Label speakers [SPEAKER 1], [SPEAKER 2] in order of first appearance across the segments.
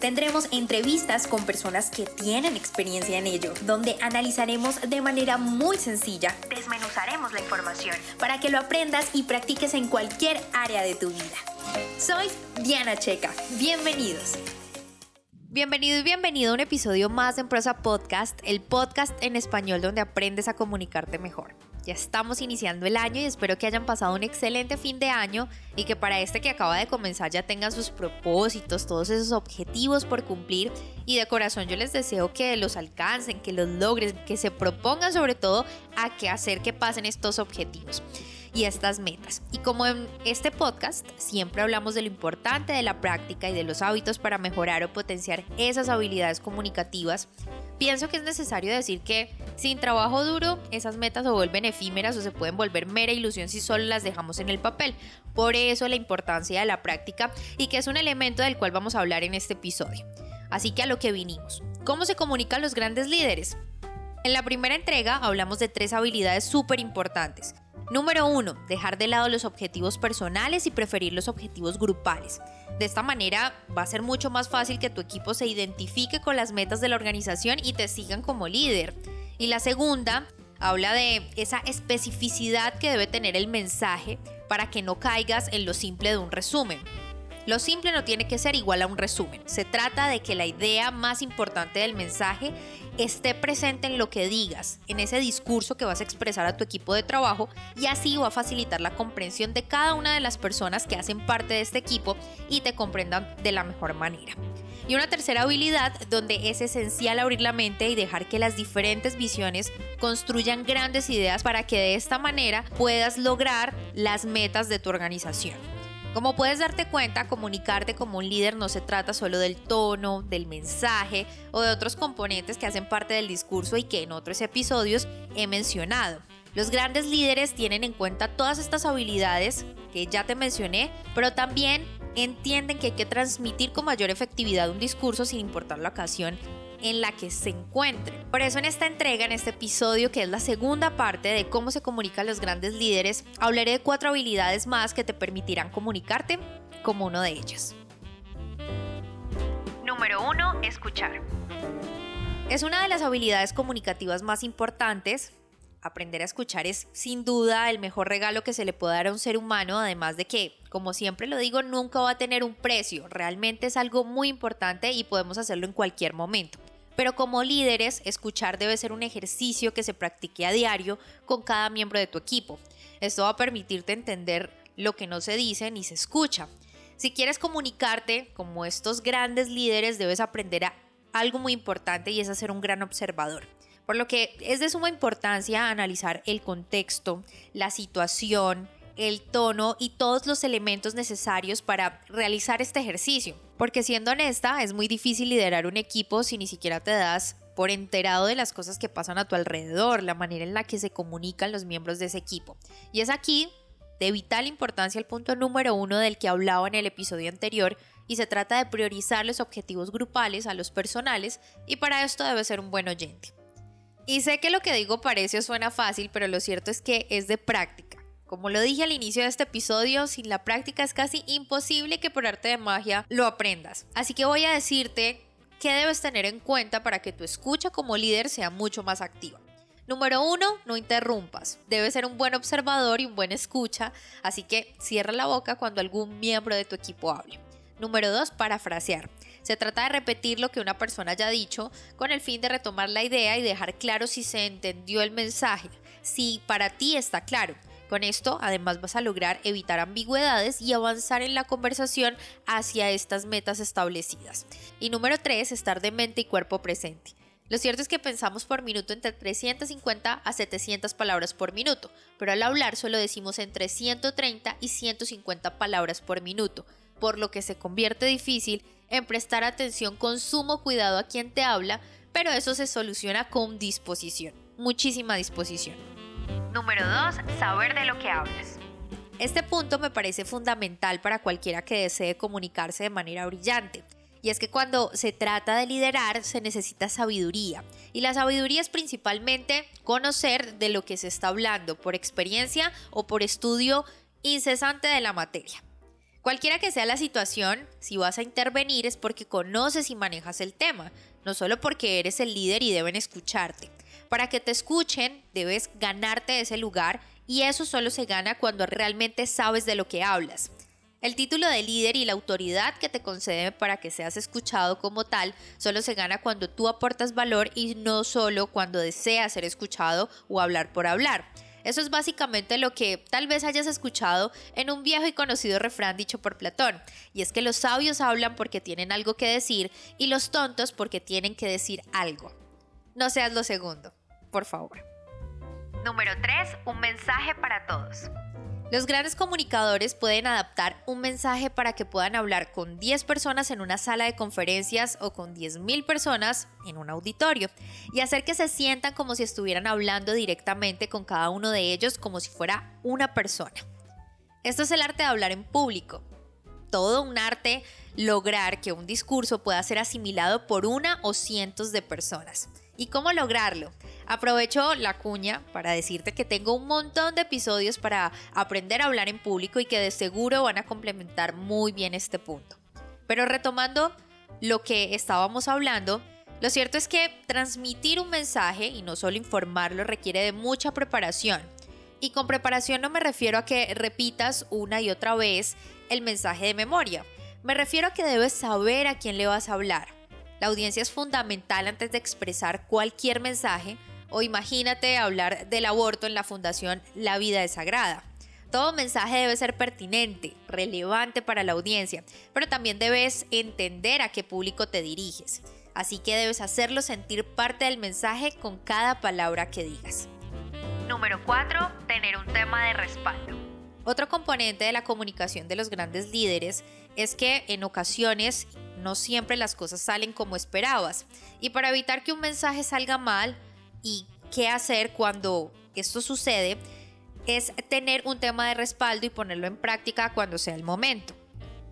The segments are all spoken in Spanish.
[SPEAKER 1] Tendremos entrevistas con personas que tienen experiencia en ello, donde analizaremos de manera muy sencilla, desmenuzaremos la información para que lo aprendas y practiques en cualquier área de tu vida. Soy Diana Checa. Bienvenidos. Bienvenido y bienvenido a un episodio más en Prosa Podcast, el podcast en español donde aprendes a comunicarte mejor. Ya estamos iniciando el año y espero que hayan pasado un excelente fin de año y que para este que acaba de comenzar ya tengan sus propósitos, todos esos objetivos por cumplir y de corazón yo les deseo que los alcancen, que los logren, que se propongan sobre todo a que hacer que pasen estos objetivos y estas metas. Y como en este podcast siempre hablamos de lo importante de la práctica y de los hábitos para mejorar o potenciar esas habilidades comunicativas, pienso que es necesario decir que sin trabajo duro esas metas se vuelven efímeras o se pueden volver mera ilusión si solo las dejamos en el papel. Por eso la importancia de la práctica y que es un elemento del cual vamos a hablar en este episodio. Así que a lo que vinimos. ¿Cómo se comunican los grandes líderes? En la primera entrega hablamos de tres habilidades súper importantes Número 1. Dejar de lado los objetivos personales y preferir los objetivos grupales. De esta manera va a ser mucho más fácil que tu equipo se identifique con las metas de la organización y te sigan como líder. Y la segunda habla de esa especificidad que debe tener el mensaje para que no caigas en lo simple de un resumen. Lo simple no tiene que ser igual a un resumen. Se trata de que la idea más importante del mensaje esté presente en lo que digas, en ese discurso que vas a expresar a tu equipo de trabajo y así va a facilitar la comprensión de cada una de las personas que hacen parte de este equipo y te comprendan de la mejor manera. Y una tercera habilidad donde es esencial abrir la mente y dejar que las diferentes visiones construyan grandes ideas para que de esta manera puedas lograr las metas de tu organización. Como puedes darte cuenta, comunicarte como un líder no se trata solo del tono, del mensaje o de otros componentes que hacen parte del discurso y que en otros episodios he mencionado. Los grandes líderes tienen en cuenta todas estas habilidades que ya te mencioné, pero también entienden que hay que transmitir con mayor efectividad un discurso sin importar la ocasión en la que se encuentre. Por eso en esta entrega, en este episodio, que es la segunda parte de cómo se comunican los grandes líderes, hablaré de cuatro habilidades más que te permitirán comunicarte como uno de ellas. Número 1. Escuchar. Es una de las habilidades comunicativas más importantes. Aprender a escuchar es sin duda el mejor regalo que se le puede dar a un ser humano, además de que, como siempre lo digo, nunca va a tener un precio. Realmente es algo muy importante y podemos hacerlo en cualquier momento. Pero como líderes, escuchar debe ser un ejercicio que se practique a diario con cada miembro de tu equipo. Esto va a permitirte entender lo que no se dice ni se escucha. Si quieres comunicarte como estos grandes líderes, debes aprender a algo muy importante y es ser un gran observador. Por lo que es de suma importancia analizar el contexto, la situación, el tono y todos los elementos necesarios para realizar este ejercicio. Porque siendo honesta, es muy difícil liderar un equipo si ni siquiera te das por enterado de las cosas que pasan a tu alrededor, la manera en la que se comunican los miembros de ese equipo. Y es aquí de vital importancia el punto número uno del que hablaba en el episodio anterior y se trata de priorizar los objetivos grupales a los personales y para esto debe ser un buen oyente. Y sé que lo que digo parece o suena fácil, pero lo cierto es que es de práctica. Como lo dije al inicio de este episodio, sin la práctica es casi imposible que por arte de magia lo aprendas. Así que voy a decirte qué debes tener en cuenta para que tu escucha como líder sea mucho más activa. Número uno, no interrumpas. Debes ser un buen observador y un buen escucha, así que cierra la boca cuando algún miembro de tu equipo hable. Número dos, parafrasear. Se trata de repetir lo que una persona haya dicho con el fin de retomar la idea y dejar claro si se entendió el mensaje, si para ti está claro. Con esto, además, vas a lograr evitar ambigüedades y avanzar en la conversación hacia estas metas establecidas. Y número 3, estar de mente y cuerpo presente. Lo cierto es que pensamos por minuto entre 350 a 700 palabras por minuto, pero al hablar solo decimos entre 130 y 150 palabras por minuto, por lo que se convierte difícil en prestar atención con sumo cuidado a quien te habla, pero eso se soluciona con disposición, muchísima disposición. Número 2. Saber de lo que hablas. Este punto me parece fundamental para cualquiera que desee comunicarse de manera brillante. Y es que cuando se trata de liderar se necesita sabiduría. Y la sabiduría es principalmente conocer de lo que se está hablando por experiencia o por estudio incesante de la materia. Cualquiera que sea la situación, si vas a intervenir es porque conoces y manejas el tema, no solo porque eres el líder y deben escucharte. Para que te escuchen, debes ganarte ese lugar y eso solo se gana cuando realmente sabes de lo que hablas. El título de líder y la autoridad que te concede para que seas escuchado como tal solo se gana cuando tú aportas valor y no solo cuando deseas ser escuchado o hablar por hablar. Eso es básicamente lo que tal vez hayas escuchado en un viejo y conocido refrán dicho por Platón, y es que los sabios hablan porque tienen algo que decir y los tontos porque tienen que decir algo. No seas lo segundo, por favor. Número 3. Un mensaje para todos. Los grandes comunicadores pueden adaptar un mensaje para que puedan hablar con 10 personas en una sala de conferencias o con 10.000 personas en un auditorio y hacer que se sientan como si estuvieran hablando directamente con cada uno de ellos como si fuera una persona. Esto es el arte de hablar en público. Todo un arte lograr que un discurso pueda ser asimilado por una o cientos de personas. ¿Y cómo lograrlo? Aprovecho la cuña para decirte que tengo un montón de episodios para aprender a hablar en público y que de seguro van a complementar muy bien este punto. Pero retomando lo que estábamos hablando, lo cierto es que transmitir un mensaje y no solo informarlo requiere de mucha preparación. Y con preparación no me refiero a que repitas una y otra vez el mensaje de memoria. Me refiero a que debes saber a quién le vas a hablar. La audiencia es fundamental antes de expresar cualquier mensaje o imagínate hablar del aborto en la Fundación La Vida es Sagrada. Todo mensaje debe ser pertinente, relevante para la audiencia, pero también debes entender a qué público te diriges. Así que debes hacerlo sentir parte del mensaje con cada palabra que digas. Número 4. Tener un tema de respaldo. Otro componente de la comunicación de los grandes líderes es que en ocasiones no siempre las cosas salen como esperabas. Y para evitar que un mensaje salga mal, y qué hacer cuando esto sucede es tener un tema de respaldo y ponerlo en práctica cuando sea el momento.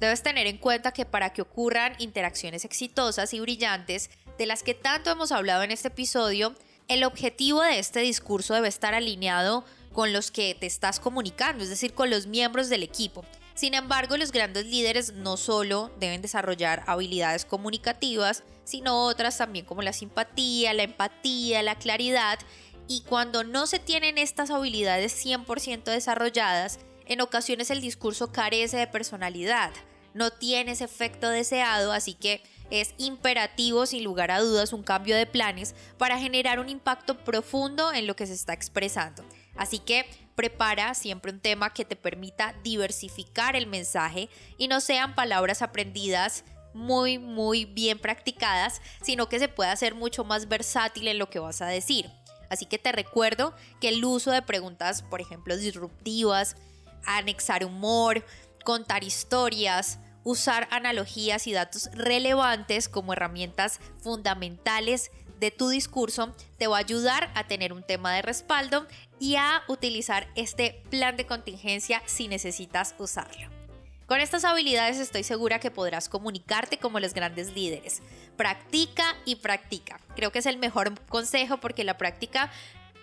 [SPEAKER 1] Debes tener en cuenta que para que ocurran interacciones exitosas y brillantes, de las que tanto hemos hablado en este episodio, el objetivo de este discurso debe estar alineado con los que te estás comunicando, es decir, con los miembros del equipo. Sin embargo, los grandes líderes no solo deben desarrollar habilidades comunicativas, sino otras también como la simpatía, la empatía, la claridad. Y cuando no se tienen estas habilidades 100% desarrolladas, en ocasiones el discurso carece de personalidad, no tiene ese efecto deseado, así que es imperativo, sin lugar a dudas, un cambio de planes para generar un impacto profundo en lo que se está expresando. Así que prepara siempre un tema que te permita diversificar el mensaje y no sean palabras aprendidas muy, muy bien practicadas, sino que se pueda hacer mucho más versátil en lo que vas a decir. Así que te recuerdo que el uso de preguntas, por ejemplo, disruptivas, anexar humor, contar historias, usar analogías y datos relevantes como herramientas fundamentales de tu discurso te va a ayudar a tener un tema de respaldo y a utilizar este plan de contingencia si necesitas usarlo. Con estas habilidades estoy segura que podrás comunicarte como los grandes líderes. Practica y practica. Creo que es el mejor consejo porque la práctica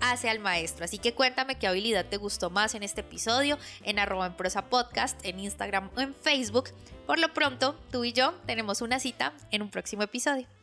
[SPEAKER 1] hace al maestro. Así que cuéntame qué habilidad te gustó más en este episodio en arroba podcast, en Instagram o en Facebook. Por lo pronto, tú y yo tenemos una cita en un próximo episodio.